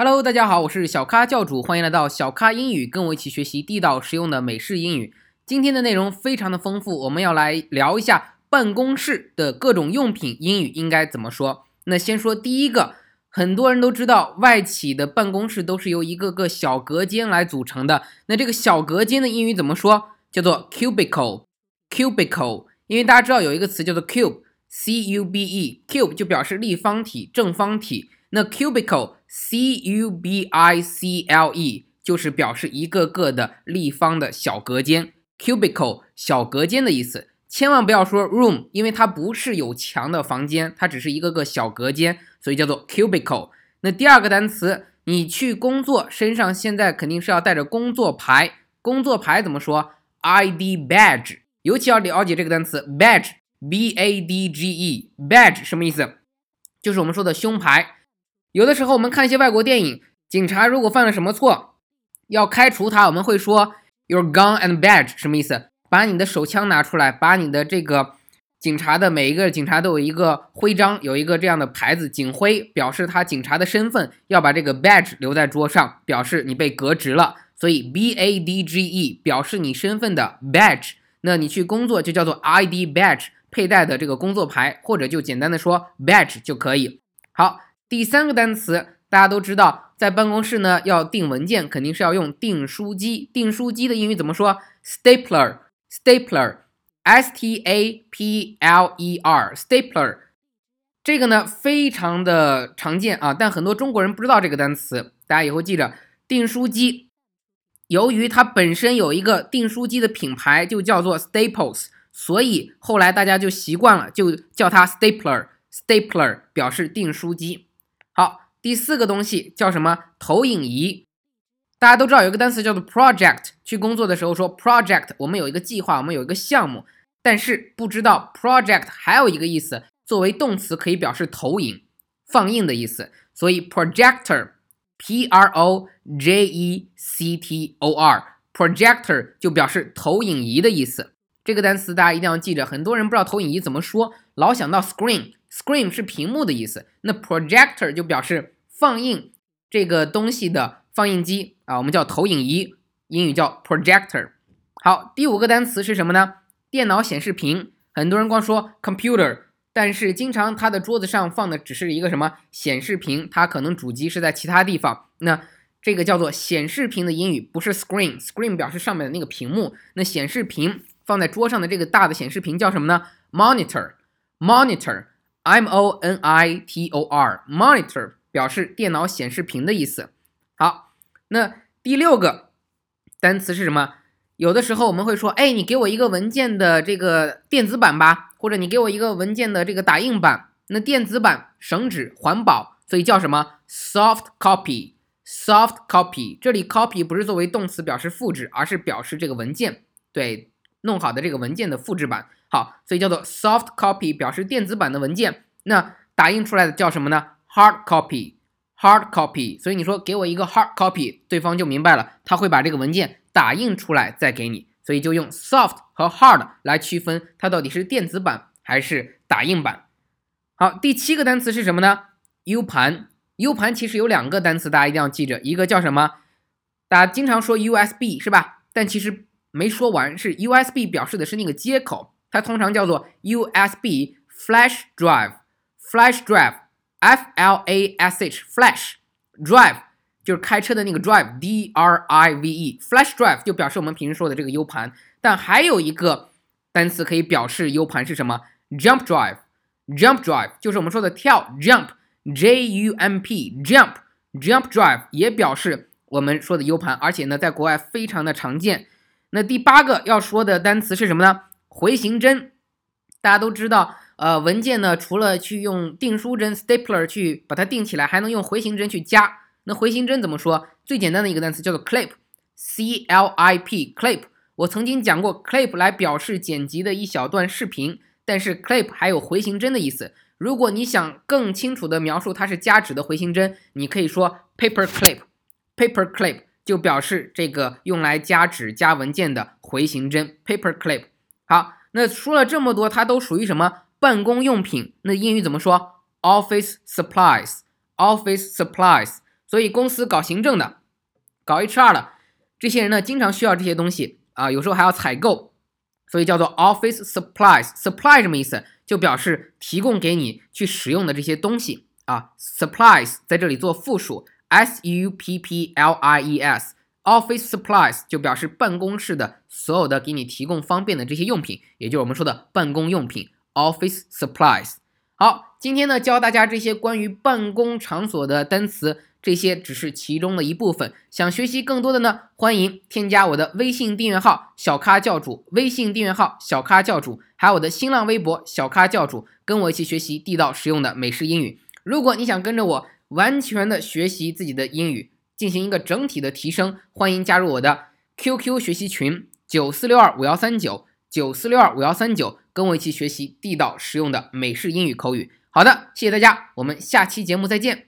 Hello，大家好，我是小咖教主，欢迎来到小咖英语，跟我一起学习地道实用的美式英语。今天的内容非常的丰富，我们要来聊一下办公室的各种用品，英语应该怎么说？那先说第一个，很多人都知道，外企的办公室都是由一个个小隔间来组成的。那这个小隔间的英语怎么说？叫做 cubicle，cubicle。因为大家知道有一个词叫做 cube，c u b e，cube 就表示立方体、正方体。那 cubicle，c u b i c l e，就是表示一个个的立方的小隔间。cubicle 小隔间的意思，千万不要说 room，因为它不是有墙的房间，它只是一个个小隔间，所以叫做 cubicle。那第二个单词，你去工作，身上现在肯定是要带着工作牌，工作牌怎么说？ID badge，尤其要了解这个单词 badge，b a d g e，badge 什么意思？就是我们说的胸牌。有的时候我们看一些外国电影，警察如果犯了什么错，要开除他，我们会说 your gun and badge 什么意思？把你的手枪拿出来，把你的这个警察的每一个警察都有一个徽章，有一个这样的牌子，警徽表示他警察的身份，要把这个 badge 留在桌上，表示你被革职了。所以 b a d g e 表示你身份的 badge，那你去工作就叫做 ID badge，佩戴的这个工作牌，或者就简单的说 badge 就可以。好。第三个单词，大家都知道，在办公室呢要订文件，肯定是要用订书机。订书机的英语怎么说？stapler，stapler，s t a p l e r，stapler。这个呢非常的常见啊，但很多中国人不知道这个单词。大家以后记着，订书机，由于它本身有一个订书机的品牌，就叫做 Staples，所以后来大家就习惯了，就叫它 stapler，stapler 表示订书机。好，第四个东西叫什么？投影仪。大家都知道有一个单词叫做 project。去工作的时候说 project，我们有一个计划，我们有一个项目。但是不知道 project 还有一个意思，作为动词可以表示投影、放映的意思。所以 projector，p r o j e c t o r，projector 就表示投影仪的意思。这个单词大家一定要记着。很多人不知道投影仪怎么说，老想到 screen。Screen 是屏幕的意思，那 projector 就表示放映这个东西的放映机啊，我们叫投影仪，英语叫 projector。好，第五个单词是什么呢？电脑显示屏。很多人光说 computer，但是经常他的桌子上放的只是一个什么显示屏，它可能主机是在其他地方。那这个叫做显示屏的英语不是 screen，screen 表示上面的那个屏幕，那显示屏放在桌上的这个大的显示屏叫什么呢？monitor，monitor。M O N I T O R，monitor 表示电脑显示屏的意思。好，那第六个单词是什么？有的时候我们会说，哎，你给我一个文件的这个电子版吧，或者你给我一个文件的这个打印版。那电子版省纸环保，所以叫什么？soft copy，soft copy。这里 copy 不是作为动词表示复制，而是表示这个文件对弄好的这个文件的复制版。好，所以叫做 soft copy，表示电子版的文件。那打印出来的叫什么呢？hard copy，hard copy。所以你说给我一个 hard copy，对方就明白了，他会把这个文件打印出来再给你。所以就用 soft 和 hard 来区分它到底是电子版还是打印版。好，第七个单词是什么呢？U 盘。U 盘其实有两个单词，大家一定要记着，一个叫什么？大家经常说 USB 是吧？但其实没说完，是 USB 表示的是那个接口。它通常叫做 USB flash drive，flash drive，F L A S H，flash drive 就是开车的那个 drive，D R I V E，flash drive 就表示我们平时说的这个 U 盘。但还有一个单词可以表示 U 盘是什么？jump drive，jump drive 就是我们说的跳 jump，J U M P，jump，jump drive 也表示我们说的 U 盘，而且呢，在国外非常的常见。那第八个要说的单词是什么呢？回形针，大家都知道，呃，文件呢，除了去用订书针 （stapler） 去把它订起来，还能用回形针去夹。那回形针怎么说？最简单的一个单词叫做 clip，c l i p，clip。我曾经讲过 clip 来表示剪辑的一小段视频，但是 clip 还有回形针的意思。如果你想更清楚的描述它是夹纸的回形针，你可以说 paper clip，paper clip 就表示这个用来夹纸夹文件的回形针 paper clip。好，那说了这么多，它都属于什么办公用品？那英语怎么说？Office supplies，Office supplies。所以公司搞行政的、搞 HR 的这些人呢，经常需要这些东西啊，有时候还要采购，所以叫做 office supplies。supply 什么意思？就表示提供给你去使用的这些东西啊。supplies 在这里做复数，s u p p l i e s。office supplies 就表示办公室的所有的给你提供方便的这些用品，也就是我们说的办公用品 office supplies。好，今天呢教大家这些关于办公场所的单词，这些只是其中的一部分。想学习更多的呢，欢迎添加我的微信订阅号“小咖教主”，微信订阅号“小咖教主”，还有我的新浪微博“小咖教主”，跟我一起学习地道实用的美式英语。如果你想跟着我完全的学习自己的英语。进行一个整体的提升，欢迎加入我的 QQ 学习群九四六二五幺三九九四六二五幺三九，跟我一起学习地道实用的美式英语口语。好的，谢谢大家，我们下期节目再见。